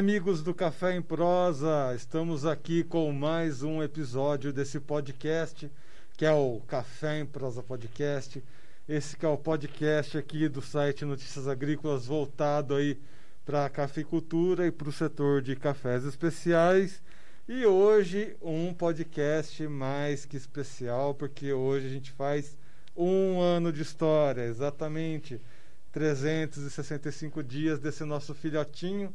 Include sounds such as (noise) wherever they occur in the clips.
amigos do Café em Prosa. Estamos aqui com mais um episódio desse podcast, que é o Café em Prosa Podcast. Esse que é o podcast aqui do site Notícias Agrícolas voltado aí para a cafeicultura e para o setor de cafés especiais. E hoje um podcast mais que especial, porque hoje a gente faz um ano de história, exatamente 365 dias desse nosso filhotinho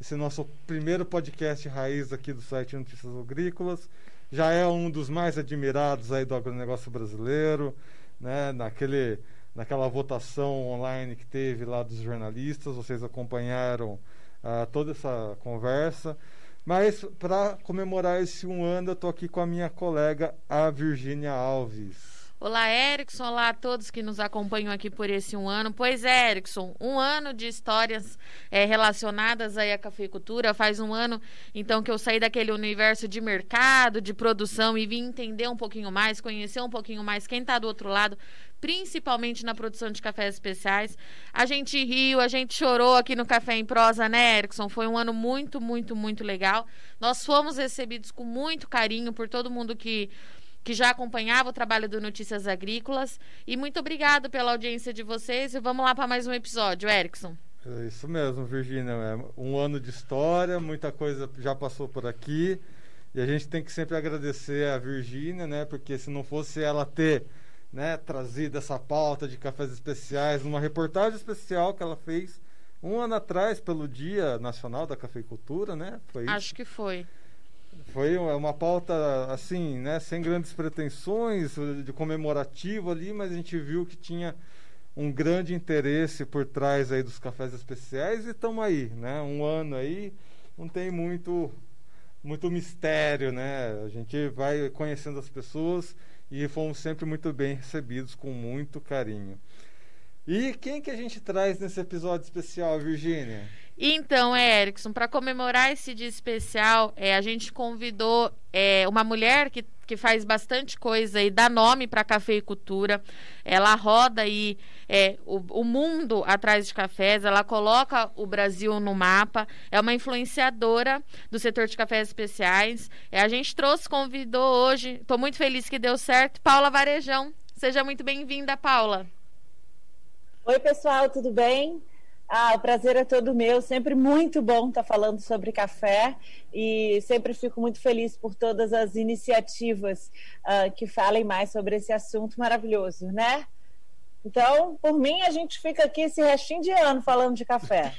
esse nosso primeiro podcast raiz aqui do site Notícias Agrícolas. Já é um dos mais admirados aí do agronegócio brasileiro, né? Naquele, naquela votação online que teve lá dos jornalistas, vocês acompanharam uh, toda essa conversa. Mas para comemorar esse um ano, eu estou aqui com a minha colega, a Virgínia Alves. Olá, Erickson. Olá a todos que nos acompanham aqui por esse um ano. Pois é, Erickson, um ano de histórias é, relacionadas aí à cafeicultura. Faz um ano, então, que eu saí daquele universo de mercado, de produção e vim entender um pouquinho mais, conhecer um pouquinho mais quem está do outro lado, principalmente na produção de cafés especiais. A gente riu, a gente chorou aqui no Café em Prosa, né, Erickson? Foi um ano muito, muito, muito legal. Nós fomos recebidos com muito carinho por todo mundo que que já acompanhava o trabalho do Notícias Agrícolas. E muito obrigado pela audiência de vocês. E vamos lá para mais um episódio, Erickson. É isso mesmo, Virginia. É um ano de história, muita coisa já passou por aqui. E a gente tem que sempre agradecer a Virgínia, né? Porque se não fosse ela ter né, trazido essa pauta de cafés especiais numa reportagem especial que ela fez um ano atrás pelo Dia Nacional da Cafeicultura, né? Foi Acho que foi. Foi uma pauta assim, né, sem grandes pretensões, de comemorativo ali, mas a gente viu que tinha um grande interesse por trás aí dos cafés especiais e estamos aí, né? Um ano aí, não tem muito muito mistério, né? A gente vai conhecendo as pessoas e fomos sempre muito bem recebidos com muito carinho. E quem que a gente traz nesse episódio especial, Virgínia? Então, Erickson, para comemorar esse dia especial, é, a gente convidou é, uma mulher que, que faz bastante coisa e dá nome para a cafeicultura. Ela roda aí é, o, o, mundo atrás de cafés, ela coloca o Brasil no mapa, é uma influenciadora do setor de cafés especiais. É, a gente trouxe, convidou hoje, estou muito feliz que deu certo, Paula Varejão. Seja muito bem-vinda, Paula. Oi, pessoal, tudo bem? Ah, o prazer é todo meu. Sempre muito bom estar falando sobre café e sempre fico muito feliz por todas as iniciativas uh, que falem mais sobre esse assunto maravilhoso, né? Então, por mim, a gente fica aqui esse restinho de ano falando de café.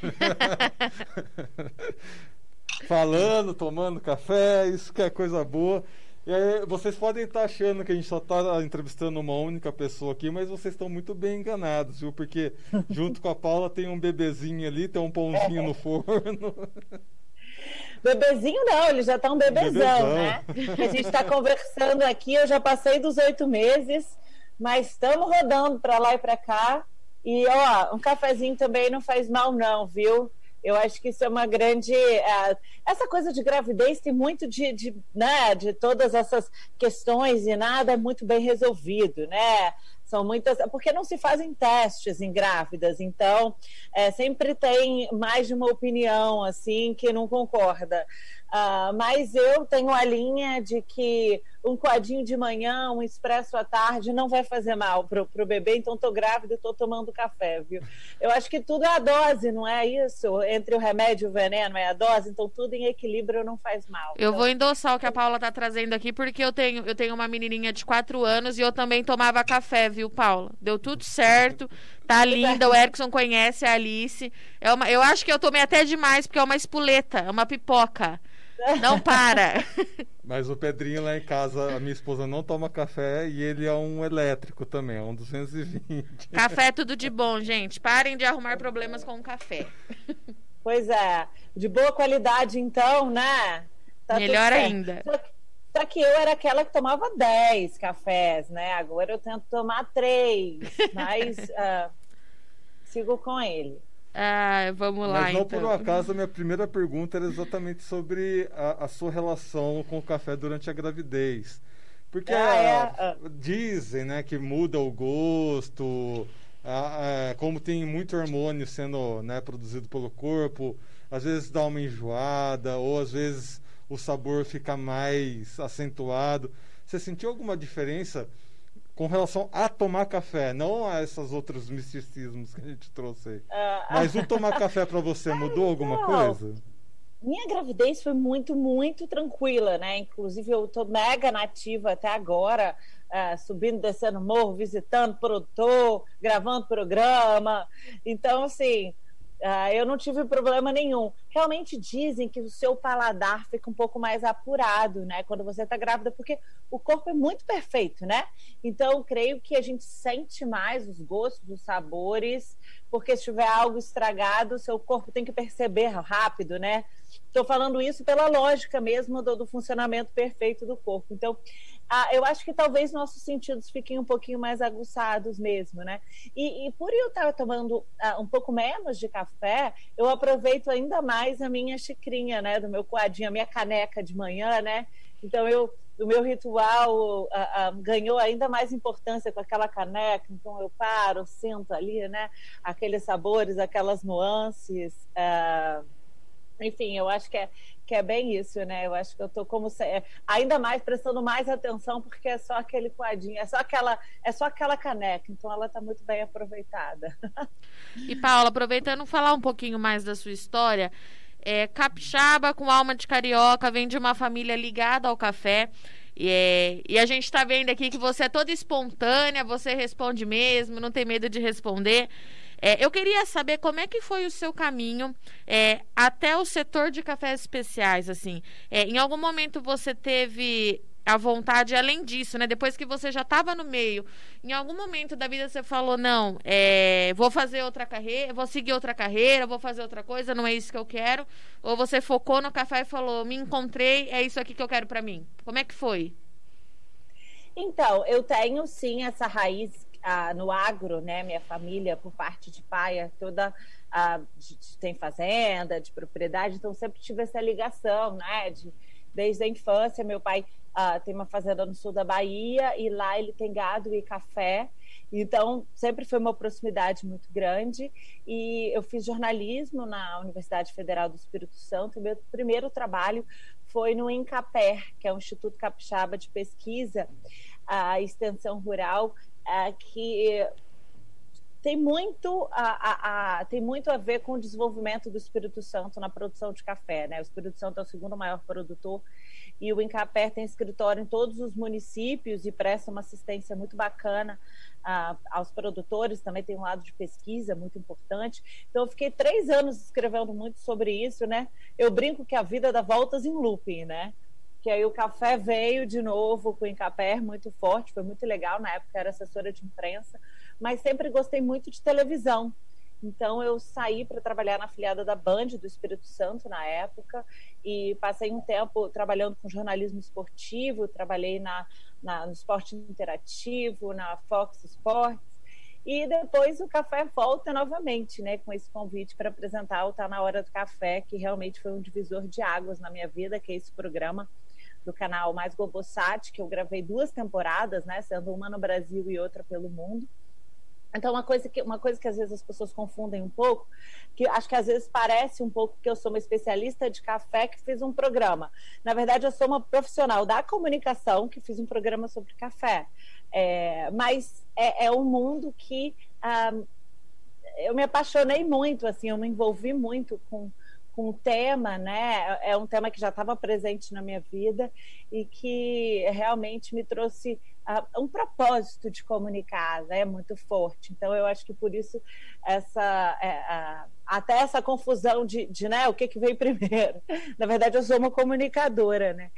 (laughs) falando, tomando café, isso que é coisa boa. E aí, vocês podem estar achando que a gente só está entrevistando uma única pessoa aqui, mas vocês estão muito bem enganados, viu? Porque (laughs) junto com a Paula tem um bebezinho ali, tem um pãozinho no forno. (laughs) Bebezinho não, ele já está um bebezão, bebezão, né? A gente está conversando aqui, eu já passei dos oito meses, mas estamos rodando para lá e para cá. E, ó, um cafezinho também não faz mal, não, viu? Eu acho que isso é uma grande. É, essa coisa de gravidez tem muito de, de, né, de todas essas questões e nada é muito bem resolvido, né? São muitas. Porque não se fazem testes em grávidas, então é, sempre tem mais de uma opinião assim que não concorda. Uh, mas eu tenho a linha de que um coadinho de manhã, um expresso à tarde não vai fazer mal pro, pro bebê, então estou grávida e estou tomando café, viu? Eu acho que tudo é a dose, não é isso? Entre o remédio e o veneno é a dose, então tudo em equilíbrio não faz mal. Eu então... vou endossar o que a Paula está trazendo aqui, porque eu tenho, eu tenho uma menininha de 4 anos e eu também tomava café, viu, Paula? Deu tudo certo. Tá linda, o Erickson conhece a Alice. É uma, eu acho que eu tomei até demais, porque é uma espoleta, é uma pipoca. Não para. Mas o Pedrinho lá em casa, a minha esposa não toma café e ele é um elétrico também, é um 220. Café é tudo de bom, gente. Parem de arrumar problemas com o café. Pois é. De boa qualidade, então, né? Tá Melhor ainda. Só que, só que eu era aquela que tomava 10 cafés, né? Agora eu tento tomar 3, (laughs) mas uh, sigo com ele. Ah, vamos lá. Mas não então. por um acaso, a minha primeira pergunta era exatamente sobre a, a sua relação com o café durante a gravidez. Porque ah, é. Ah, dizem né, que muda o gosto, como tem muito hormônio sendo né, produzido pelo corpo, às vezes dá uma enjoada, ou às vezes o sabor fica mais acentuado. Você sentiu alguma diferença com relação a tomar café, não a esses outros misticismos que a gente trouxe aí? Uh, Mas o tomar café para você (laughs) mudou alguma coisa? Minha gravidez foi muito, muito tranquila, né? Inclusive, eu tô mega nativa até agora, uh, subindo, descendo morro, visitando produtor, gravando programa. Então, assim, Uh, eu não tive problema nenhum. Realmente dizem que o seu paladar fica um pouco mais apurado, né? Quando você está grávida, porque o corpo é muito perfeito, né? Então, creio que a gente sente mais os gostos, os sabores, porque se tiver algo estragado, o seu corpo tem que perceber rápido, né? Estou falando isso pela lógica mesmo do, do funcionamento perfeito do corpo. Então, ah, eu acho que talvez nossos sentidos fiquem um pouquinho mais aguçados mesmo, né? E, e por eu estar tomando ah, um pouco menos de café, eu aproveito ainda mais a minha xicrinha, né? Do meu coadinho, a minha caneca de manhã, né? Então eu o meu ritual ah, ah, ganhou ainda mais importância com aquela caneca. Então eu paro, sinto ali, né? Aqueles sabores, aquelas nuances. Enfim, eu acho que é, que é bem isso, né? Eu acho que eu tô como se, é, ainda mais prestando mais atenção porque é só aquele coadinho, é só aquela, é só aquela caneca, então ela está muito bem aproveitada. E Paula, aproveitando falar um pouquinho mais da sua história, é, capixaba com alma de carioca, vem de uma família ligada ao café. E, é, e a gente está vendo aqui que você é toda espontânea, você responde mesmo, não tem medo de responder. É, eu queria saber como é que foi o seu caminho é, até o setor de cafés especiais, assim. É, em algum momento você teve a vontade além disso, né? Depois que você já estava no meio, em algum momento da vida você falou não, é, vou fazer outra carreira, vou seguir outra carreira, vou fazer outra coisa, não é isso que eu quero, ou você focou no café e falou, me encontrei, é isso aqui que eu quero para mim. Como é que foi? Então, eu tenho sim essa raiz ah, no agro, né? Minha família, por parte de pai, é toda ah, de, tem fazenda, de propriedade, então sempre tive essa ligação, né? De, desde a infância, meu pai ah, tem uma fazenda no sul da Bahia e lá ele tem gado e café. Então, sempre foi uma proximidade muito grande. E eu fiz jornalismo na Universidade Federal do Espírito Santo. Meu primeiro trabalho foi no INCAPER, que é o Instituto Capixaba de Pesquisa, a extensão rural, é, que tem muito a, a, a, tem muito a ver com o desenvolvimento do Espírito Santo na produção de café. Né? O Espírito Santo é o segundo maior produtor e o Incaper tem escritório em todos os municípios e presta uma assistência muito bacana uh, aos produtores, também tem um lado de pesquisa muito importante. Então, eu fiquei três anos escrevendo muito sobre isso, né? Eu brinco que a vida dá voltas em looping, né? Que aí o café veio de novo com o Incaper muito forte, foi muito legal, na época era assessora de imprensa, mas sempre gostei muito de televisão. Então eu saí para trabalhar na afiliada da Band do Espírito Santo na época e passei um tempo trabalhando com jornalismo esportivo, trabalhei na, na no esporte interativo, na Fox Sports e depois o café volta novamente, né, com esse convite para apresentar o Tá na Hora do Café, que realmente foi um divisor de águas na minha vida, que é esse programa do canal Mais Globosat, que eu gravei duas temporadas, né, sendo uma no Brasil e outra pelo mundo. Então, uma coisa, que, uma coisa que às vezes as pessoas confundem um pouco, que acho que às vezes parece um pouco que eu sou uma especialista de café que fiz um programa. Na verdade, eu sou uma profissional da comunicação que fiz um programa sobre café. É, mas é, é, um mundo que ah, eu me apaixonei muito, assim, eu me envolvi muito com, com tema, né? É um tema que já estava presente na minha vida e que realmente me trouxe uh, um propósito de comunicar, né? Muito forte. Então, eu acho que por isso essa é, uh, até essa confusão de, de, né? O que que veio (laughs) primeiro? Na verdade, eu sou uma comunicadora, né?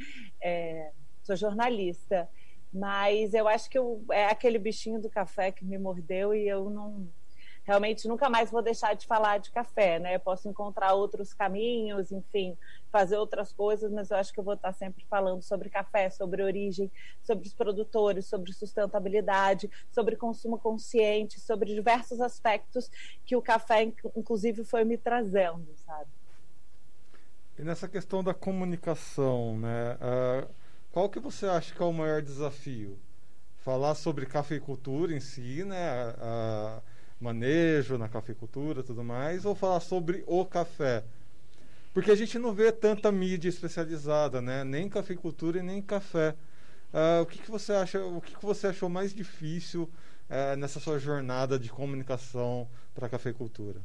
É, sou jornalista, mas eu acho que eu, é aquele bichinho do café que me mordeu e eu não realmente nunca mais vou deixar de falar de café, né? Eu posso encontrar outros caminhos, enfim, fazer outras coisas, mas eu acho que eu vou estar sempre falando sobre café, sobre origem, sobre os produtores, sobre sustentabilidade, sobre consumo consciente, sobre diversos aspectos que o café, inclusive, foi me trazendo, sabe? E nessa questão da comunicação, né? Uh, qual que você acha que é o maior desafio? Falar sobre cafeicultura em si, né? Uh, manejo na cafeicultura tudo mais, ou falar sobre o café? porque a gente não vê tanta mídia especializada, né? Nem cafeicultura e nem café. Uh, o que, que você acha? O que, que você achou mais difícil uh, nessa sua jornada de comunicação para a cafeicultura?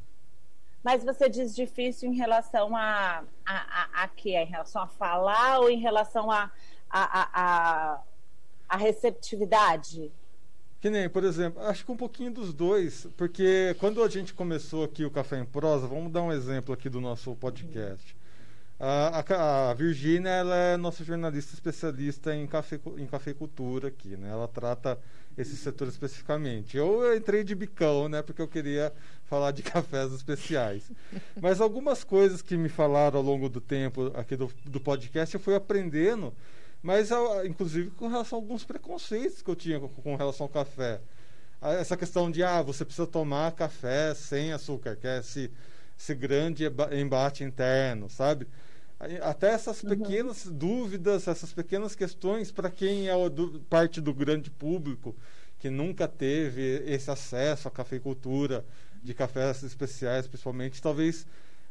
Mas você diz difícil em relação a, a, a, a quê? Em relação a falar ou em relação a, a, a, a receptividade? Que nem, por exemplo, acho que um pouquinho dos dois, porque quando a gente começou aqui o Café em Prosa, vamos dar um exemplo aqui do nosso podcast. A, a, a Virgínia ela é nossa jornalista especialista em, cafe, em cafeicultura aqui, né? Ela trata esse setor especificamente. Eu entrei de bicão, né? Porque eu queria falar de (laughs) cafés especiais. Mas algumas coisas que me falaram ao longo do tempo aqui do, do podcast eu fui aprendendo, mas inclusive com relação a alguns preconceitos que eu tinha com, com relação ao café. Essa questão de, ah, você precisa tomar café sem açúcar, que é esse, esse grande embate interno, sabe? Até essas uhum. pequenas uhum. dúvidas, essas pequenas questões, para quem é do, parte do grande público, que nunca teve esse acesso à cafeicultura, de cafés especiais, principalmente, talvez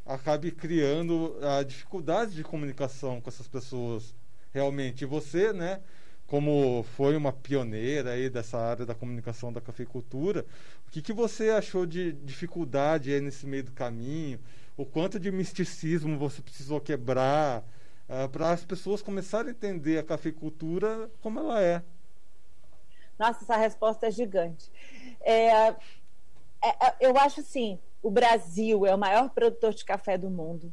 acabe criando a dificuldade de comunicação com essas pessoas realmente. Você, né, como foi uma pioneira aí dessa área da comunicação da cafeicultura, o que, que você achou de dificuldade aí nesse meio do caminho? o quanto de misticismo você precisou quebrar uh, ah, para as pessoas começarem a entender a cafeicultura como ela é. Nossa, essa resposta é gigante. É, é, é, eu acho assim, o Brasil é o maior produtor de café do mundo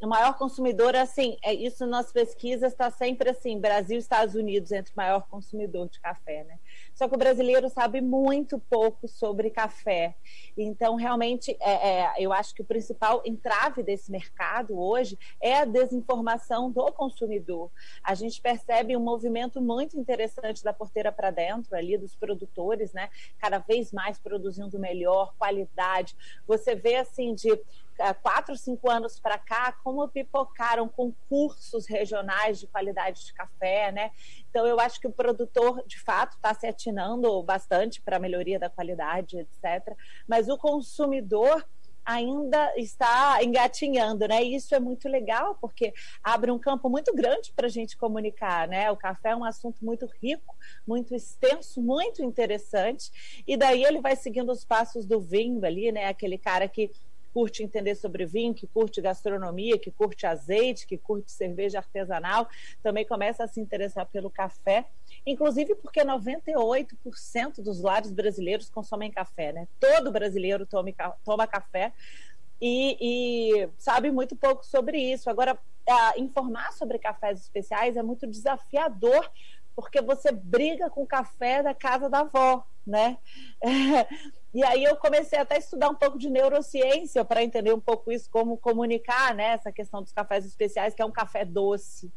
o maior consumidor, assim, é isso nas pesquisas está sempre assim, Brasil e Estados Unidos entre o maior consumidor de café, né? Só que o brasileiro sabe muito pouco sobre café. Então, realmente, é, é, eu acho que o principal entrave desse mercado hoje é a desinformação do consumidor. A gente percebe um movimento muito interessante da porteira para dentro ali dos produtores, né? Cada vez mais produzindo melhor, qualidade. Você vê assim de quatro, cinco anos para cá, como pipocaram concursos regionais de qualidade de café, né? Então, eu acho que o produtor, de fato, está se atinando bastante para a melhoria da qualidade, etc. Mas o consumidor ainda está engatinhando, né? E isso é muito legal, porque abre um campo muito grande para a gente comunicar, né? O café é um assunto muito rico, muito extenso, muito interessante, e daí ele vai seguindo os passos do vinho ali, né? Aquele cara que curte entender sobre vinho, que curte gastronomia, que curte azeite, que curte cerveja artesanal, também começa a se interessar pelo café, inclusive porque 98% dos lares brasileiros consomem café, né? Todo brasileiro tome, toma café. E, e, sabe muito pouco sobre isso. Agora, informar sobre cafés especiais é muito desafiador, porque você briga com o café da casa da avó, né? (laughs) E aí eu comecei até a estudar um pouco de neurociência para entender um pouco isso, como comunicar, né, essa questão dos cafés especiais, que é um café doce.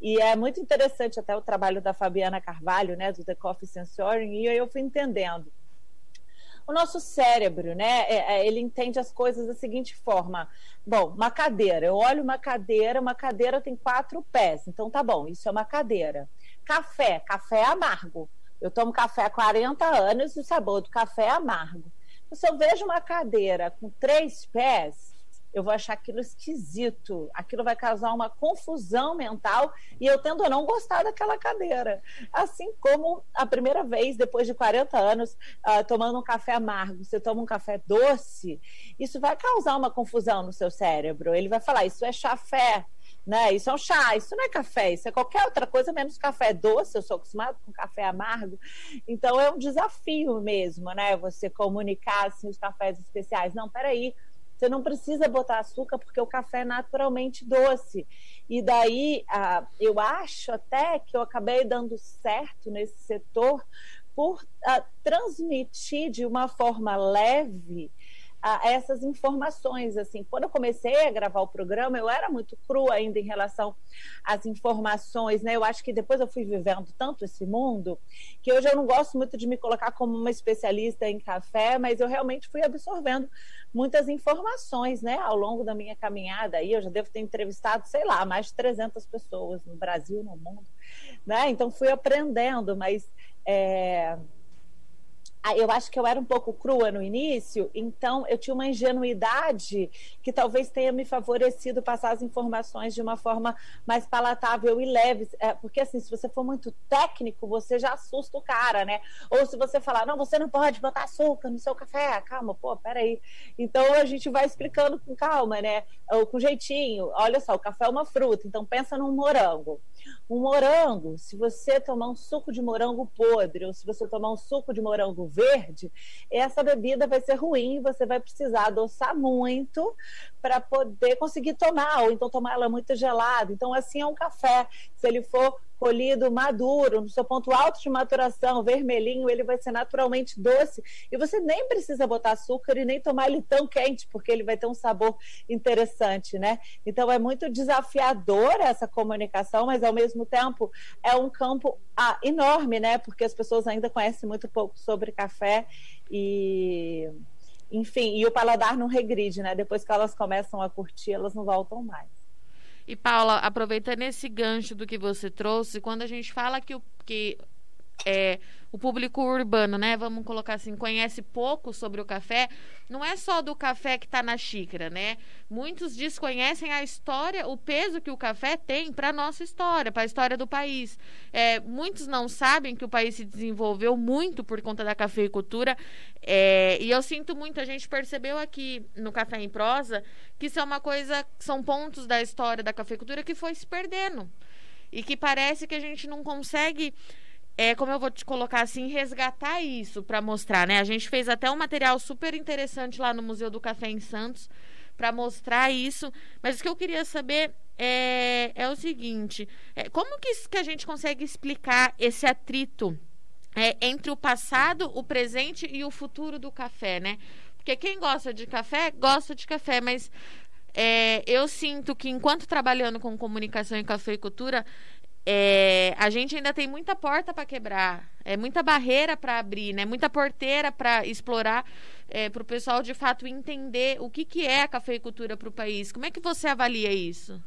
E é muito interessante até o trabalho da Fabiana Carvalho, né, do The Coffee Sensoring, e aí eu fui entendendo. O nosso cérebro, né, é, é, ele entende as coisas da seguinte forma: bom, uma cadeira, eu olho uma cadeira, uma cadeira tem quatro pés, então tá bom, isso é uma cadeira. Café, café é amargo. Eu tomo café há 40 anos e o sabor do café é amargo. Se eu vejo uma cadeira com três pés, eu vou achar aquilo esquisito. Aquilo vai causar uma confusão mental e eu tendo a não gostar daquela cadeira. Assim como a primeira vez, depois de 40 anos, uh, tomando um café amargo, você toma um café doce, isso vai causar uma confusão no seu cérebro. Ele vai falar: Isso é chafé né? Isso é um chá, isso não é café, isso é qualquer outra coisa menos café doce. Eu sou acostumado com café amargo, então é um desafio mesmo, né? Você comunicar assim, os cafés especiais. Não, peraí, você não precisa botar açúcar porque o café é naturalmente doce. E daí, ah, eu acho até que eu acabei dando certo nesse setor por ah, transmitir de uma forma leve a essas informações. Assim, quando eu comecei a gravar o programa, eu era muito crua ainda em relação às informações, né? Eu acho que depois eu fui vivendo tanto esse mundo que hoje eu não gosto muito de me colocar como uma especialista em café, mas eu realmente fui absorvendo muitas informações, né? Ao longo da minha caminhada, aí eu já devo ter entrevistado, sei lá, mais de 300 pessoas no Brasil, no mundo, né? Então fui aprendendo, mas é eu acho que eu era um pouco crua no início, então eu tinha uma ingenuidade que talvez tenha me favorecido passar as informações de uma forma mais palatável e leve. É, porque, assim, se você for muito técnico, você já assusta o cara, né? Ou se você falar, não, você não pode botar açúcar no seu café, calma, pô, peraí. Então a gente vai explicando com calma, né? Ou com jeitinho. Olha só, o café é uma fruta, então pensa num morango. Um morango, se você tomar um suco de morango podre, ou se você tomar um suco de morango verde, essa bebida vai ser ruim, você vai precisar adoçar muito para poder conseguir tomar, ou então tomar ela muito gelada. Então, assim é um café. Se ele for colhido maduro, no seu ponto alto de maturação, vermelhinho, ele vai ser naturalmente doce. E você nem precisa botar açúcar e nem tomar ele tão quente, porque ele vai ter um sabor interessante, né? Então é muito desafiador essa comunicação, mas ao mesmo tempo é um campo ah, enorme, né? Porque as pessoas ainda conhecem muito pouco sobre café e enfim, e o paladar não regride, né? Depois que elas começam a curtir, elas não voltam mais. E Paula, aproveitando esse gancho do que você trouxe, quando a gente fala que o que é, o público urbano, né? Vamos colocar assim, conhece pouco sobre o café. Não é só do café que está na xícara, né? Muitos desconhecem a história, o peso que o café tem para a nossa história, para a história do país. É, muitos não sabem que o país se desenvolveu muito por conta da cafeicultura. É, e eu sinto muito, a gente percebeu aqui no Café em Prosa que isso é uma coisa, são pontos da história da cafeicultura que foi se perdendo. E que parece que a gente não consegue é, como eu vou te colocar assim, resgatar isso para mostrar, né? A gente fez até um material super interessante lá no Museu do Café em Santos para mostrar isso. Mas o que eu queria saber é, é o seguinte: é, como que, que a gente consegue explicar esse atrito é, entre o passado, o presente e o futuro do café, né? Porque quem gosta de café, gosta de café, mas é, eu sinto que enquanto trabalhando com comunicação e cafeicultura, é, a gente ainda tem muita porta para quebrar, é muita barreira para abrir, né? Muita porteira para explorar, é, para o pessoal de fato entender o que, que é a cafeicultura para o país. Como é que você avalia isso?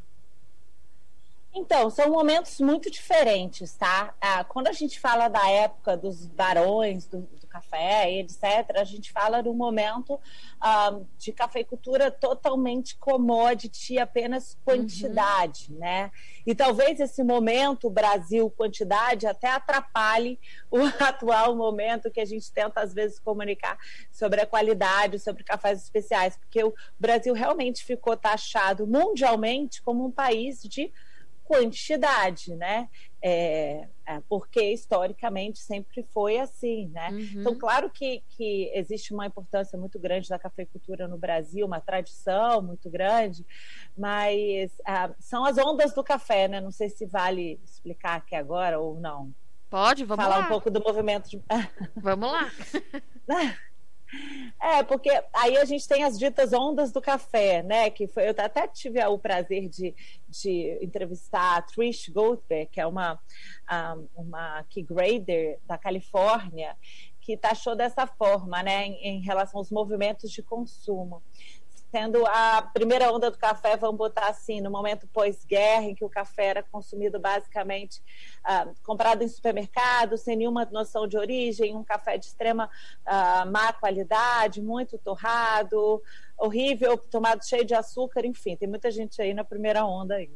Então, são momentos muito diferentes, tá? Ah, quando a gente fala da época dos barões, do, do café, etc., a gente fala de um momento ah, de cafeicultura totalmente commodity, apenas quantidade, uhum. né? E talvez esse momento, Brasil, quantidade, até atrapalhe o (laughs) atual momento que a gente tenta, às vezes, comunicar sobre a qualidade, sobre cafés especiais, porque o Brasil realmente ficou taxado mundialmente como um país de quantidade, né? É, é, porque historicamente sempre foi assim, né? Uhum. Então, claro que, que existe uma importância muito grande da cafeicultura no Brasil, uma tradição muito grande, mas ah, são as ondas do café, né? Não sei se vale explicar aqui agora ou não. Pode, vamos Falar lá. um pouco do movimento de... (laughs) Vamos lá. (laughs) É, porque aí a gente tem as ditas ondas do café, né? Que foi, eu até tive o prazer de, de entrevistar a Trish Goldberg, que é uma, uma key grader da Califórnia, que taxou dessa forma, né, em, em relação aos movimentos de consumo tendo a primeira onda do café, vamos botar assim, no momento pós-guerra, em que o café era consumido basicamente uh, comprado em supermercado, sem nenhuma noção de origem, um café de extrema uh, má qualidade, muito torrado, horrível, tomado cheio de açúcar, enfim, tem muita gente aí na primeira onda ainda.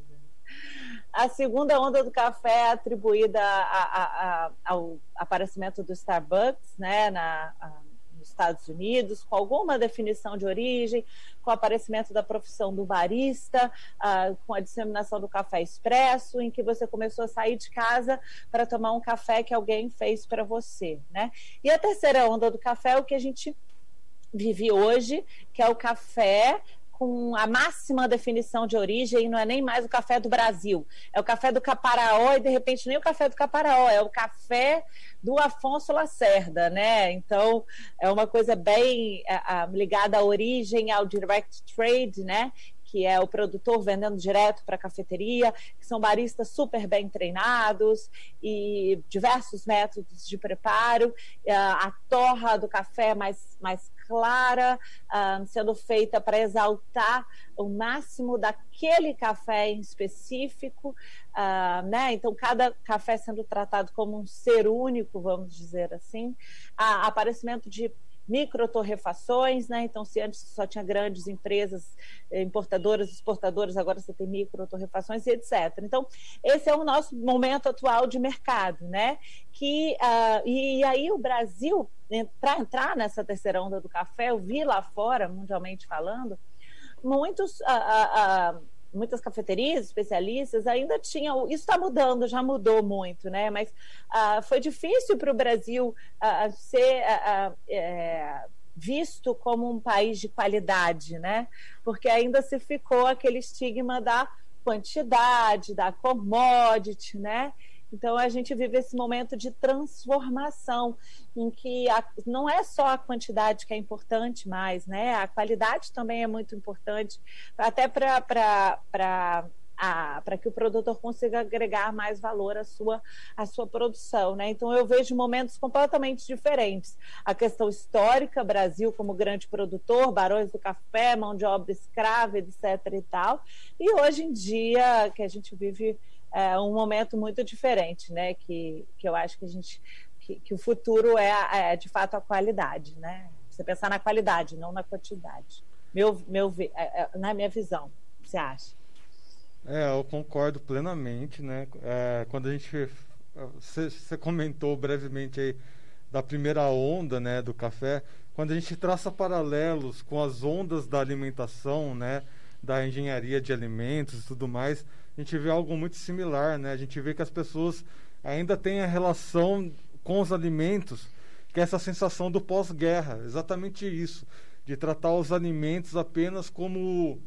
A segunda onda do café é atribuída a, a, a, ao aparecimento do Starbucks, né, na, Estados Unidos, com alguma definição de origem, com o aparecimento da profissão do barista, uh, com a disseminação do café expresso, em que você começou a sair de casa para tomar um café que alguém fez para você, né? E a terceira onda do café é o que a gente vive hoje, que é o café com a máxima definição de origem, não é nem mais o café do Brasil, é o café do Caparaó e de repente nem o café do Caparaó, é o café do Afonso Lacerda, né? Então é uma coisa bem ligada à origem, ao direct trade, né? que é o produtor vendendo direto para a cafeteria, que são baristas super bem treinados e diversos métodos de preparo. A torra do café mais, mais clara, sendo feita para exaltar o máximo daquele café em específico, uh, né? Então, cada café sendo tratado como um ser único, vamos dizer assim. Aparecimento de microtorrefações, né? Então, se antes só tinha grandes empresas eh, importadoras, exportadoras, agora você tem microtorrefações e etc. Então, esse é o nosso momento atual de mercado, né? Que, uh, e, e aí o Brasil, para entrar nessa terceira onda do café, eu vi lá fora, mundialmente falando, muitos... Uh, uh, muitas cafeterias, especialistas, ainda tinham. Isso está mudando, já mudou muito, né? Mas uh, foi difícil para o Brasil uh, ser uh, é, visto como um país de qualidade, né? Porque ainda se ficou aquele estigma da quantidade, da commodity, né? Então a gente vive esse momento de transformação em que a, não é só a quantidade que é importante mais, né? A qualidade também é muito importante, até para para que o produtor consiga agregar mais valor à sua, à sua produção. Né? Então, eu vejo momentos completamente diferentes. A questão histórica, Brasil como grande produtor, barões do café, mão de obra escrava, etc. e tal. E hoje em dia, que a gente vive é, um momento muito diferente, né? Que, que eu acho que a gente que, que o futuro é, é, de fato a qualidade, né? Você pensar na qualidade, não na quantidade. Meu, meu, é, é, na minha visão, você acha? É, eu concordo plenamente, né? É, quando a gente você, comentou brevemente aí da primeira onda, né, do café, quando a gente traça paralelos com as ondas da alimentação, né, da engenharia de alimentos e tudo mais, a gente vê algo muito similar, né? A gente vê que as pessoas ainda têm a relação com os alimentos, que é essa sensação do pós-guerra, exatamente isso, de tratar os alimentos apenas como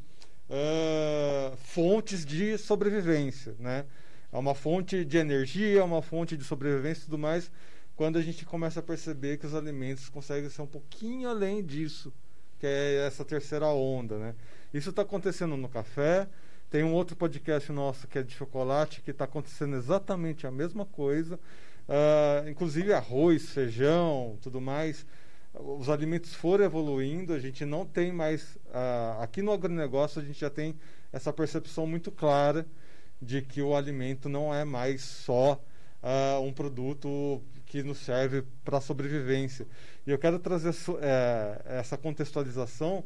uh, fontes de sobrevivência, né? É uma fonte de energia, é uma fonte de sobrevivência e tudo mais, quando a gente começa a perceber que os alimentos conseguem ser um pouquinho além disso, que é essa terceira onda, né? Isso está acontecendo no café, tem um outro podcast nosso que é de chocolate, que está acontecendo exatamente a mesma coisa. Uh, inclusive arroz, feijão, tudo mais. Os alimentos foram evoluindo, a gente não tem mais. Uh, aqui no agronegócio, a gente já tem essa percepção muito clara de que o alimento não é mais só uh, um produto que nos serve para sobrevivência. E eu quero trazer é, essa contextualização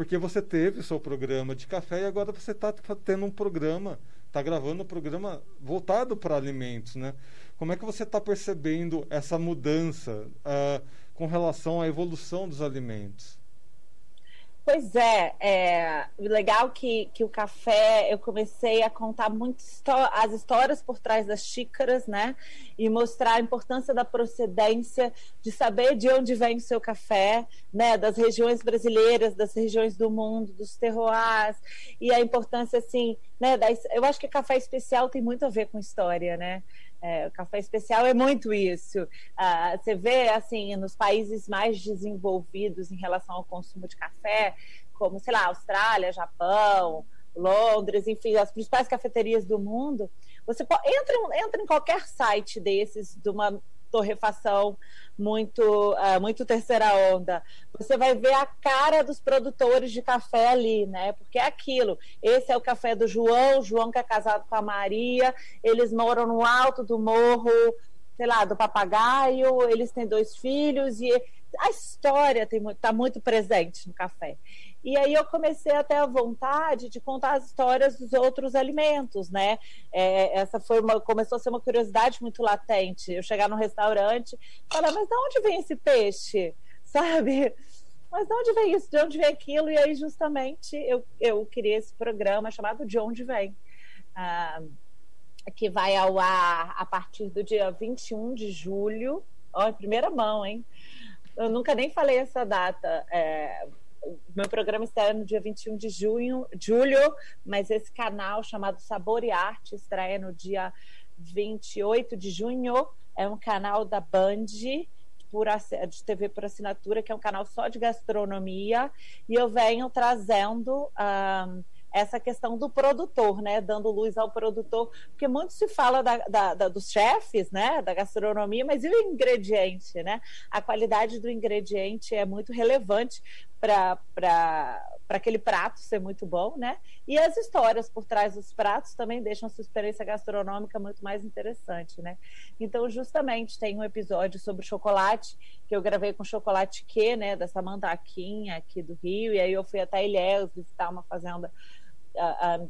porque você teve o seu programa de café e agora você está tendo um programa, está gravando um programa voltado para alimentos, né? Como é que você está percebendo essa mudança uh, com relação à evolução dos alimentos? Pois é, é legal que, que o café eu comecei a contar muito as histórias por trás das xícaras, né? E mostrar a importância da procedência, de saber de onde vem o seu café, né? Das regiões brasileiras, das regiões do mundo, dos terroirs, e a importância, assim, né? Eu acho que café especial tem muito a ver com história, né? É, o café especial é muito isso. Ah, você vê, assim, nos países mais desenvolvidos em relação ao consumo de café, como, sei lá, Austrália, Japão, Londres, enfim, as principais cafeterias do mundo, você pode, entra, entra em qualquer site desses, de uma torrefação muito, uh, muito terceira onda. Você vai ver a cara dos produtores de café ali, né? Porque é aquilo. Esse é o café do João, João que é casado com a Maria, eles moram no alto do morro, sei lá, do papagaio, eles têm dois filhos e a história está muito presente no café. E aí eu comecei até a vontade de contar as histórias dos outros alimentos, né? É, essa foi uma, começou a ser uma curiosidade muito latente. Eu chegar no restaurante, falar, mas de onde vem esse peixe? (laughs) Sabe? Mas de onde vem isso? De onde vem aquilo? E aí, justamente, eu, eu criei esse programa chamado De Onde Vem. Ah, que vai ao ar a partir do dia 21 de julho. Ó, em primeira mão, hein? Eu nunca nem falei essa data. É, meu programa estreia no dia 21 de junho, julho, mas esse canal chamado Sabor e Arte estreia no dia 28 de junho. É um canal da Band por, de TV por assinatura, que é um canal só de gastronomia, e eu venho trazendo um, essa questão do produtor, né? Dando luz ao produtor, porque muito se fala da, da, da, dos chefes, né? Da gastronomia, mas e o ingrediente, né? A qualidade do ingrediente é muito relevante para aquele prato ser muito bom, né? E as histórias por trás dos pratos também deixam a sua experiência gastronômica muito mais interessante, né? Então, justamente, tem um episódio sobre chocolate que eu gravei com chocolate que, né? Da Samanta Aquinha, aqui do Rio, e aí eu fui até Ilhéus visitar uma fazenda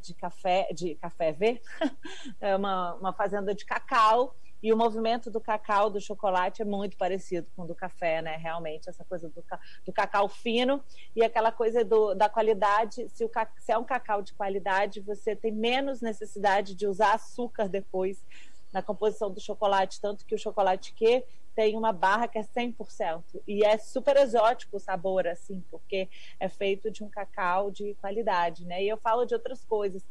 de café, de café V, (laughs) é uma, uma fazenda de cacau, e o movimento do cacau, do chocolate, é muito parecido com o do café, né? Realmente, essa coisa do, do cacau fino e aquela coisa do, da qualidade. Se, o, se é um cacau de qualidade, você tem menos necessidade de usar açúcar depois na composição do chocolate. Tanto que o chocolate que tem uma barra que é 100%. E é super exótico o sabor, assim, porque é feito de um cacau de qualidade, né? E eu falo de outras coisas.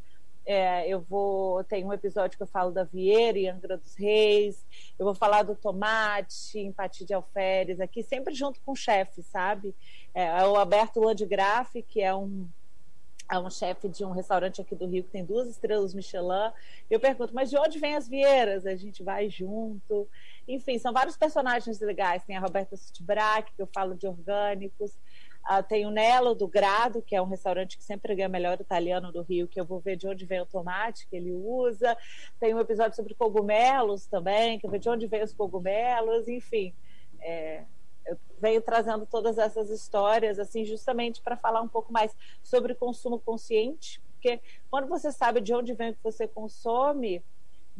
É, eu vou. Tem um episódio que eu falo da Vieira e Angra dos Reis. Eu vou falar do tomate, empatia de alferes, aqui, sempre junto com o chefe, sabe? É, é o Alberto Landgraf, que é um é um chefe de um restaurante aqui do Rio que tem duas estrelas Michelin. Eu pergunto, mas de onde vem as vieiras? A gente vai junto. Enfim, são vários personagens legais. Tem a Roberta Sutbrack, que eu falo de orgânicos. Uh, tem o Nelo do Grado, que é um restaurante que sempre ganha melhor italiano do Rio, que eu vou ver de onde vem o tomate que ele usa. Tem um episódio sobre cogumelos também, que eu vou ver de onde vem os cogumelos. Enfim, é, eu venho trazendo todas essas histórias, assim, justamente para falar um pouco mais sobre consumo consciente, porque quando você sabe de onde vem o que você consome,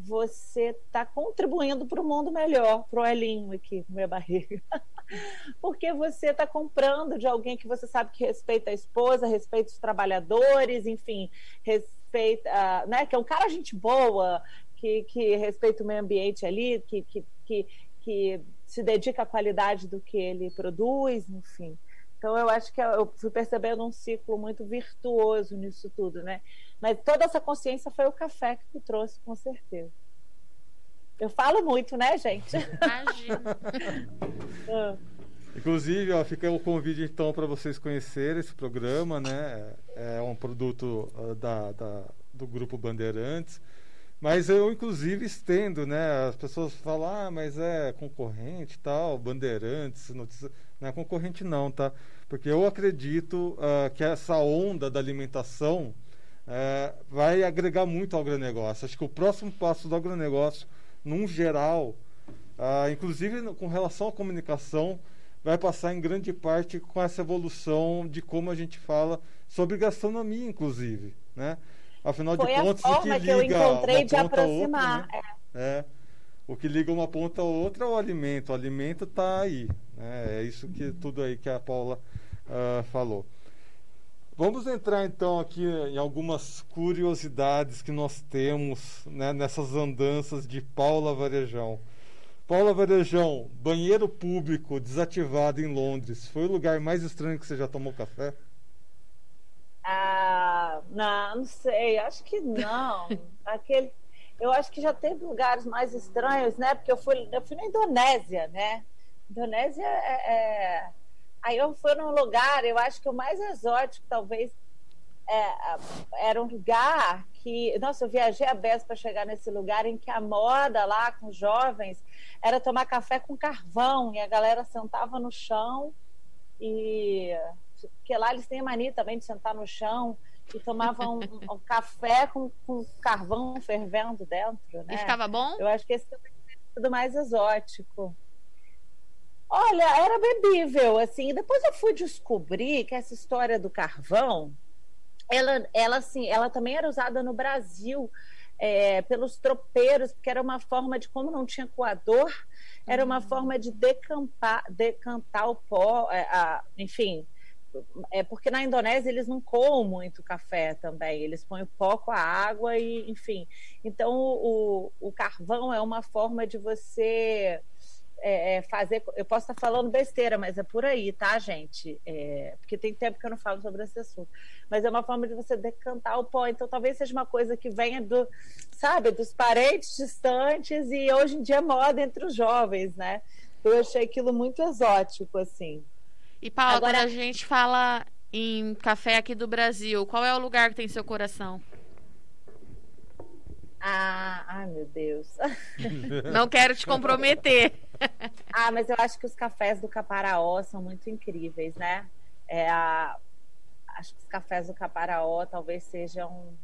você está contribuindo para o mundo melhor, para o Elinho aqui, minha barriga. (laughs) Porque você está comprando de alguém que você sabe que respeita a esposa, respeita os trabalhadores, enfim, respeita, né, que é um cara gente boa, que, que respeita o meio ambiente ali, que, que, que, que se dedica à qualidade do que ele produz, enfim. Então eu acho que eu fui percebendo um ciclo muito virtuoso nisso tudo, né? Mas toda essa consciência foi o café que me trouxe, com certeza. Eu falo muito, né, gente? Imagina. (laughs) Ah. Inclusive, ó, fica o convite então para vocês conhecerem esse programa, né? É um produto uh, da, da, do grupo Bandeirantes. Mas eu, inclusive, estendo, né? As pessoas falam, ah, mas é concorrente tal, bandeirantes, notícia. Não é concorrente não, tá? Porque eu acredito uh, que essa onda da alimentação uh, vai agregar muito ao agronegócio. Acho que o próximo passo do agronegócio, num geral, uh, inclusive com relação à comunicação, vai passar em grande parte com essa evolução de como a gente fala sobre gastronomia, inclusive, né? Afinal Foi de contas, o que liga que eu encontrei de aproximar. Outra, né? é. é. O que liga uma ponta a outra é o alimento. O alimento está aí. Né? É isso que tudo aí que a Paula uh, falou. Vamos entrar então aqui em algumas curiosidades que nós temos né, nessas andanças de Paula Varejão. Paula Varejão, banheiro público desativado em Londres, foi o lugar mais estranho que você já tomou café? Ah, não, não sei, acho que não. (laughs) Aquele, eu acho que já teve lugares mais estranhos, né? Porque eu fui, eu fui na Indonésia, né? Indonésia é, é... Aí eu fui num lugar, eu acho que o mais exótico, talvez, é, era um lugar que. Nossa, eu viajei a beça para chegar nesse lugar em que a moda lá com os jovens era tomar café com carvão e a galera sentava no chão e porque lá eles têm a mania também de sentar no chão e tomavam um, (laughs) um café com, com, carvão fervendo dentro, né? E ficava bom? Eu acho que esse é tudo mais exótico. Olha, era bebível, assim. Depois eu fui descobrir que essa história do carvão, ela, ela assim, ela também era usada no Brasil é, pelos tropeiros, porque era uma forma de, como não tinha coador, era uma uhum. forma de decampar, decantar o pó, é, a, enfim, é porque na Indonésia eles não comem muito café também, eles põem pó com a água e, enfim. Então, o, o carvão é uma forma de você é, é, fazer. Eu posso estar falando besteira, mas é por aí, tá, gente? É, porque tem tempo que eu não falo sobre esse assunto. Mas é uma forma de você decantar o pó. Então, talvez seja uma coisa que venha do, sabe, dos parentes distantes e hoje em dia é moda entre os jovens, né? Eu achei aquilo muito exótico, assim. E Paula, Agora... quando a gente fala em café aqui do Brasil, qual é o lugar que tem seu coração? Ah, ai meu Deus. (laughs) Não quero te comprometer. ah, mas eu acho que os cafés do Caparaó são muito incríveis, né? É a... Acho que os cafés do Caparaó talvez sejam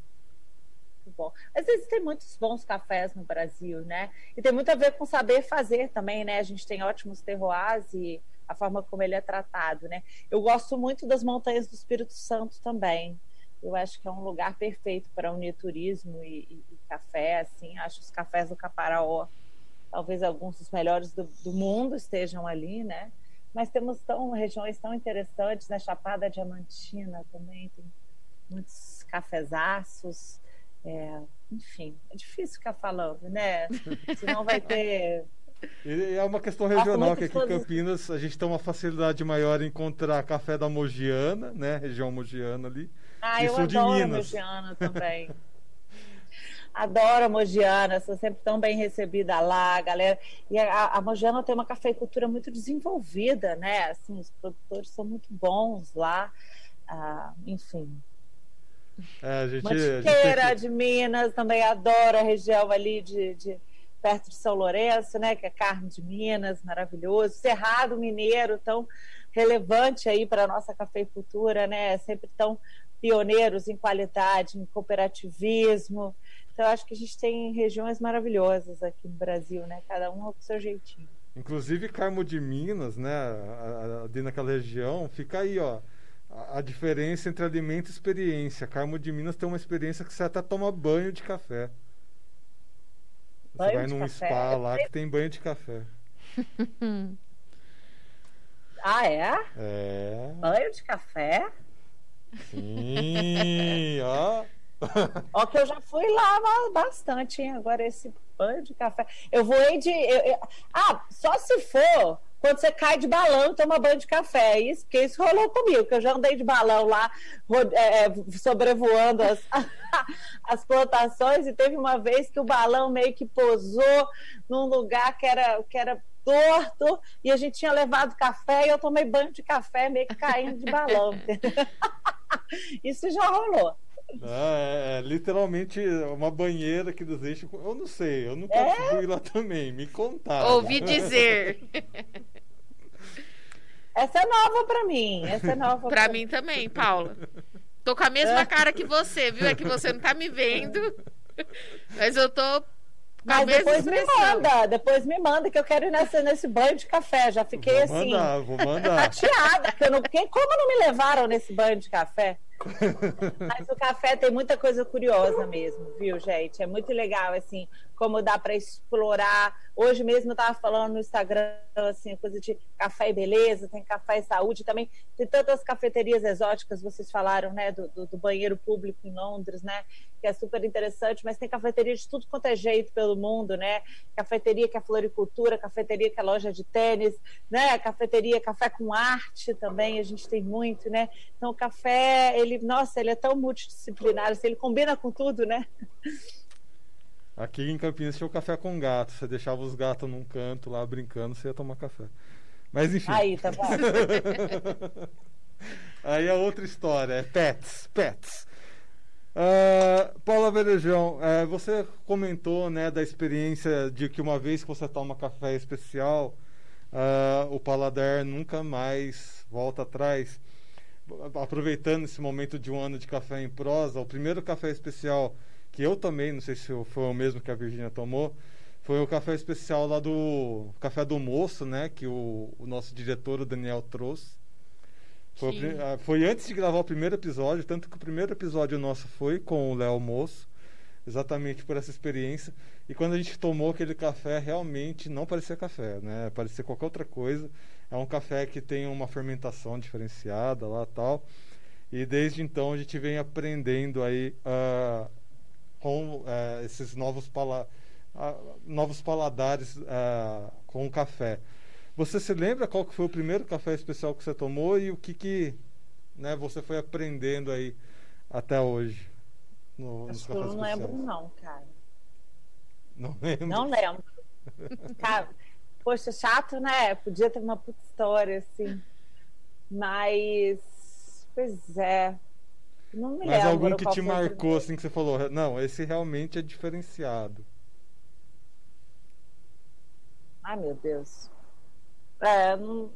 bom. Às vezes tem muitos bons cafés no Brasil, né? E tem muito a ver com saber fazer também, né? A gente tem ótimos terroirs e a forma como ele é tratado, né? Eu gosto muito das montanhas do Espírito Santo também. Eu acho que é um lugar perfeito para unir turismo e, e, e café, assim. Acho os cafés do Caparaó, talvez alguns dos melhores do, do mundo estejam ali, né? Mas temos tão regiões tão interessantes, na né? Chapada Diamantina também tem muitos cafezaços. É, enfim, é difícil ficar falando, né? (laughs) Senão vai ter. é uma questão regional, que aqui em Campinas a gente tem uma facilidade maior em encontrar café da Mogiana, né? Região Mogiana ali. Ah, eu adoro a Mogiana (laughs) também. adoro a Mogiana, sou sempre tão bem recebida lá, galera. E a, a Mogiana tem uma cafeicultura muito desenvolvida, né? Assim, os produtores são muito bons lá. Ah, enfim, é, a gente, Mantiqueira gente... de Minas, também adoro a região ali de, de, perto de São Lourenço, né? Que é carne de Minas, maravilhoso. Cerrado Mineiro, tão relevante aí para a nossa cafeicultura, né? Sempre tão pioneiros em qualidade, em cooperativismo. Então, acho que a gente tem regiões maravilhosas aqui no Brasil, né? Cada um com o seu jeitinho. Inclusive, Carmo de Minas, né? Ali naquela região, fica aí, ó a, diferença entre alimento e experiência. Carmo de Minas tem uma experiência que você até toma banho de café. Banho você vai num café. spa lá que tem banho de café. (laughs) ah, é? É. Banho de café? Sim, ó. Ó, que eu já fui lá bastante, hein? Agora esse banho de café. Eu voei de. Eu, eu... Ah, só se for quando você cai de balão toma banho de café. Isso, porque isso rolou comigo, que eu já andei de balão lá, é, é sobrevoando as, (laughs) as plantações, e teve uma vez que o balão meio que posou num lugar que era, que era torto, e a gente tinha levado café, e eu tomei banho de café meio que caindo de balão. (laughs) isso já rolou. É, é, literalmente uma banheira que deixa. Eu não sei, eu nunca é? fui lá também, me contaram. Ouvi (laughs) dizer. Essa é nova pra mim. Essa é nova pra, pra mim também, Paula. Tô com a mesma é. cara que você, viu? É que você não tá me vendo. (laughs) Mas eu tô mas depois me manda, depois me manda que eu quero ir nesse, nesse banho de café. Já fiquei vou assim. Mandar, vou mandar. Chateada. Que eu não, quem, como não me levaram nesse banho de café? (laughs) Mas o café tem muita coisa curiosa mesmo, viu, gente? É muito legal, assim, como dá para explorar. Hoje mesmo eu estava falando no Instagram, assim, coisa de café e beleza, tem café e saúde também. Tem tantas cafeterias exóticas, vocês falaram, né, do, do, do banheiro público em Londres, né, que é super interessante, mas tem cafeteria de tudo quanto é jeito pelo mundo, né? Cafeteria que é floricultura, cafeteria que é loja de tênis, né? Cafeteria, café com arte também, a gente tem muito, né? Então o café, ele, nossa, ele é tão multidisciplinar, assim, ele combina com tudo, né? Aqui em Campinas tinha o café com gato. Você deixava os gatos num canto lá brincando, você ia tomar café. Mas enfim. Aí, tá bom. (laughs) Aí a outra história é pets, pets. Uh, Paula Verejão, uh, você comentou né, da experiência de que uma vez que você toma café especial, uh, o paladar nunca mais volta atrás. Aproveitando esse momento de um ano de café em prosa, o primeiro café especial que eu tomei, não sei se foi o mesmo que a Virginia tomou, foi o café especial lá do Café do Moço, né? Que o, o nosso diretor, o Daniel, trouxe. Foi, ah, foi, antes de gravar o primeiro episódio, tanto que o primeiro episódio nosso foi com o Léo Moço, exatamente por essa experiência. E quando a gente tomou aquele café, realmente não parecia café, né? Parecia qualquer outra coisa. É um café que tem uma fermentação diferenciada lá tal. E desde então a gente vem aprendendo aí uh, com uh, esses novos, pala novos paladares uh, com o café. Você se lembra qual que foi o primeiro café especial que você tomou e o que, que né, você foi aprendendo aí até hoje? No, Acho que eu não lembro não, cara. Não lembro? Não lembro. (laughs) cara, poxa, chato, né? Podia ter uma puta história, assim. Mas Pois é. Não me Mas algum que te marcou, assim, que você falou, não, esse realmente é diferenciado. Ai, meu Deus. É, não,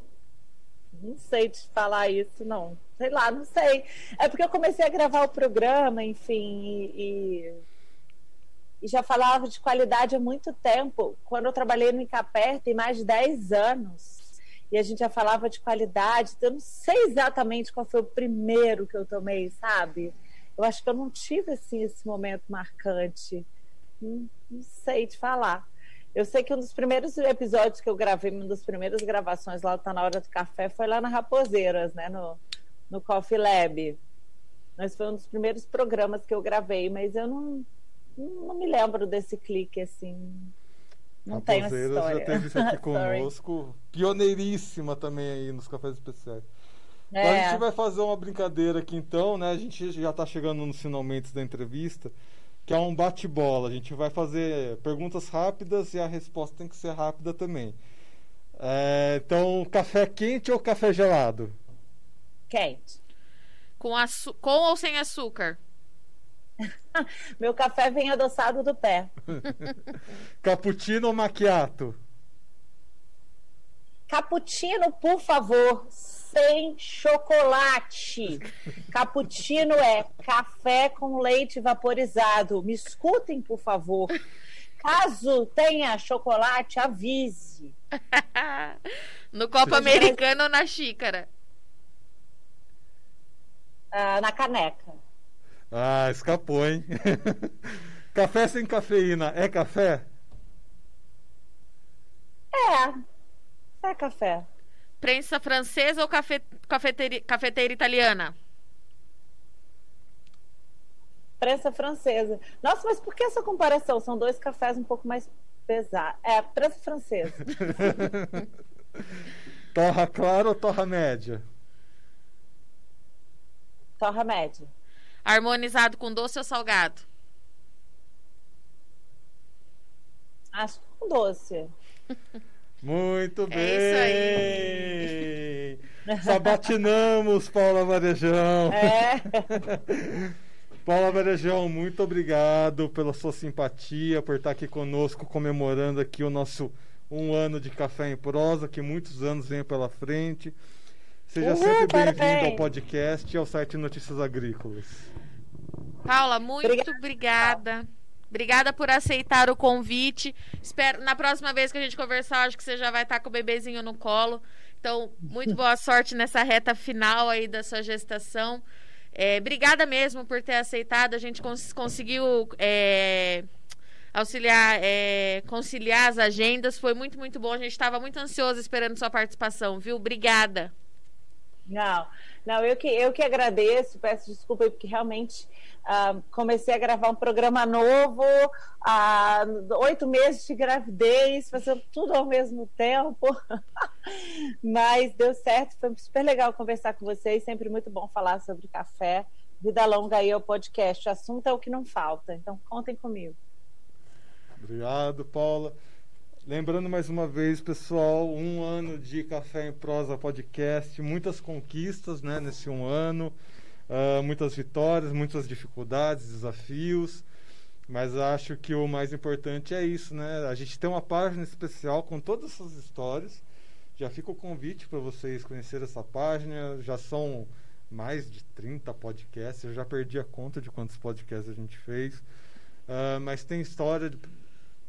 não sei te falar isso, não. Sei lá, não sei. É porque eu comecei a gravar o programa, enfim, e, e, e já falava de qualidade há muito tempo. Quando eu trabalhei no Incapé, tem mais de 10 anos. E a gente já falava de qualidade. Então eu não sei exatamente qual foi o primeiro que eu tomei, sabe? Eu acho que eu não tive, assim, esse momento marcante. Não, não sei te falar. Eu sei que um dos primeiros episódios que eu gravei, uma das primeiras gravações lá Tá Na Hora do Café, foi lá na Raposeiras, né? No, no Coffee Lab. Mas foi um dos primeiros programas que eu gravei, mas eu não, não me lembro desse clique, assim. Não tenho essa história. já teve isso aqui (laughs) conosco, pioneiríssima também aí nos cafés especiais. Agora a É, gente vai fazer uma brincadeira aqui então, né? A gente já está chegando nos finalmente da entrevista, que é um bate-bola. A gente vai fazer perguntas rápidas e a resposta tem que ser rápida também. É, então, café quente ou café gelado? quente. Com, açu- com ou sem açúcar? (laughs) Meu café vem adoçado do pé. (laughs) Cappuccino ou macchiato? Cappuccino, por favor, sem chocolate. Cappuccino é café com leite vaporizado. Me escutem, por favor. Caso tenha chocolate, avise. (laughs) no copo americano ou na xícara? Ah, na caneca. Ah, escapou, hein? (laughs) café sem cafeína é café? É. É café. Prensa francesa ou cafe, cafeteira, cafeteira italiana? Prensa francesa. Nossa, mas por que essa comparação? São dois cafés um pouco mais pesados. É, prensa francesa. (laughs) torra clara ou torra média? Torra média. Harmonizado com doce ou salgado? Acho que com doce. (laughs) Muito bem! É Sabatinamos, Paula Varejão! É. (laughs) Paula Varejão, muito obrigado pela sua simpatia, por estar aqui conosco, comemorando aqui o nosso um ano de Café em Prosa, que muitos anos vem pela frente. Seja Uhul, sempre bem-vindo ao podcast e ao site Notícias Agrícolas. Paula, muito Obrigada. obrigada. Obrigada por aceitar o convite. Espero na próxima vez que a gente conversar, acho que você já vai estar com o bebezinho no colo. Então, muito boa (laughs) sorte nessa reta final aí da sua gestação. É, obrigada mesmo por ter aceitado. A gente cons- conseguiu é, auxiliar, é, conciliar as agendas. Foi muito, muito bom. A gente estava muito ansioso esperando sua participação, viu? Obrigada. Não, não, eu que, eu que agradeço, peço desculpa porque realmente ah, comecei a gravar um programa novo, há oito meses de gravidez, fazendo tudo ao mesmo tempo, (laughs) mas deu certo, foi super legal conversar com vocês, sempre muito bom falar sobre café, vida longa aí ao podcast, o assunto é o que não falta, então contem comigo. Obrigado, Paula. Lembrando mais uma vez, pessoal, um ano de Café em Prosa Podcast, muitas conquistas né, nesse um ano, ah, muitas vitórias, muitas dificuldades, desafios, mas acho que o mais importante é isso, né? A gente tem uma página especial com todas essas histórias. Já fica o convite para vocês conhecerem essa página. Já são mais de 30 podcasts, eu já perdi a conta de quantos podcasts a gente fez. Ah, mas tem história de,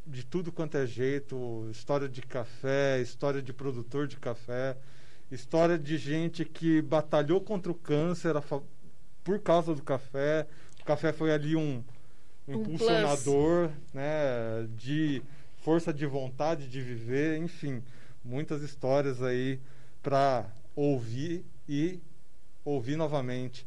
de tudo quanto é jeito, história de café, história de produtor de café, história de gente que batalhou contra o câncer por causa do café. O café foi ali um, um Um plus. impulsionador né, de força de vontade de viver, enfim, muitas histórias aí para ouvir e ouvir novamente.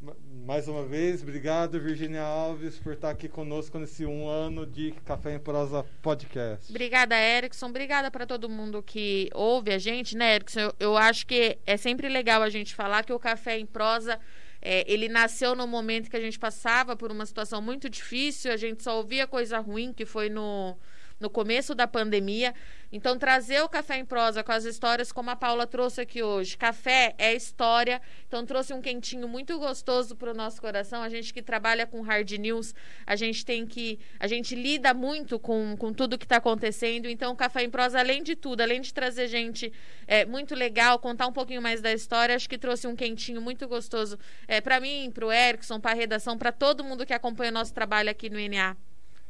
Ma- Mais uma vez, obrigado, Virginia Alves, por estar aqui conosco nesse um ano de Café em Prosa Podcast. Obrigada, Erickson. Obrigada para todo mundo que ouve a gente, né, Erickson? Eu, eu acho que é sempre legal a gente falar que o Café em Prosa, é, ele nasceu no momento que a gente passava por uma situação muito difícil, a gente só ouvia coisa ruim, que foi no, no começo da pandemia. Então, trazer o Café em Prosa com as histórias como a Paula trouxe aqui hoje. Café é história, então trouxe um quentinho muito gostoso para o nosso coração. A gente que trabalha com hard news, a gente tem que. A gente lida muito com, com tudo que está acontecendo. Então, o Café em Prosa, além de tudo, além de trazer gente é, muito legal, contar um pouquinho mais da história, acho que trouxe um quentinho muito gostoso é, para mim, para o Erickson, para a redação, para todo mundo que acompanha o nosso trabalho aqui no NA.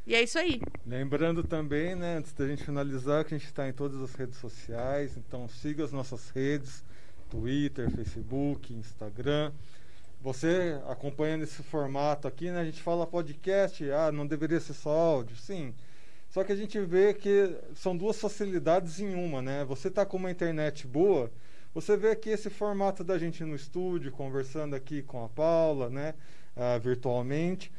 E é isso aí. Lembrando também, né, antes da gente finalizar, que a gente está em todas as redes sociais, então siga as nossas redes, Twitter, Facebook, Instagram. Você acompanhando esse formato aqui, né, a gente fala podcast, ah, não deveria ser só áudio, sim. Só que a gente vê que são duas facilidades em uma, né? Você está com uma internet boa, você vê aqui esse formato da gente no estúdio, conversando aqui com a Paula, né, uh, virtualmente.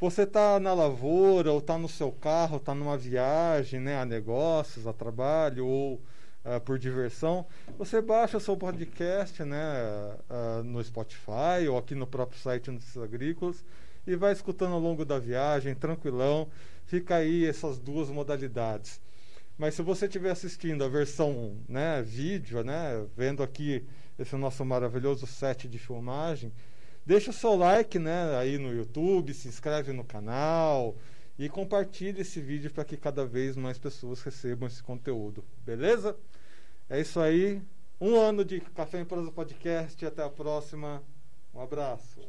Você está na lavoura, ou está no seu carro, está numa viagem, né, a negócios, a trabalho, ou uh, por diversão, você baixa o seu podcast né, uh, no Spotify ou aqui no próprio site Notícias Agrícolas e vai escutando ao longo da viagem, tranquilão. Fica aí essas duas modalidades. Mas se você estiver assistindo a versão né, vídeo, né, vendo aqui esse nosso maravilhoso set de filmagem, Deixa o seu like né, aí no YouTube, se inscreve no canal e compartilhe esse vídeo para que cada vez mais pessoas recebam esse conteúdo. Beleza? É isso aí. Um ano de Café em Prosa Podcast. Até a próxima. Um abraço.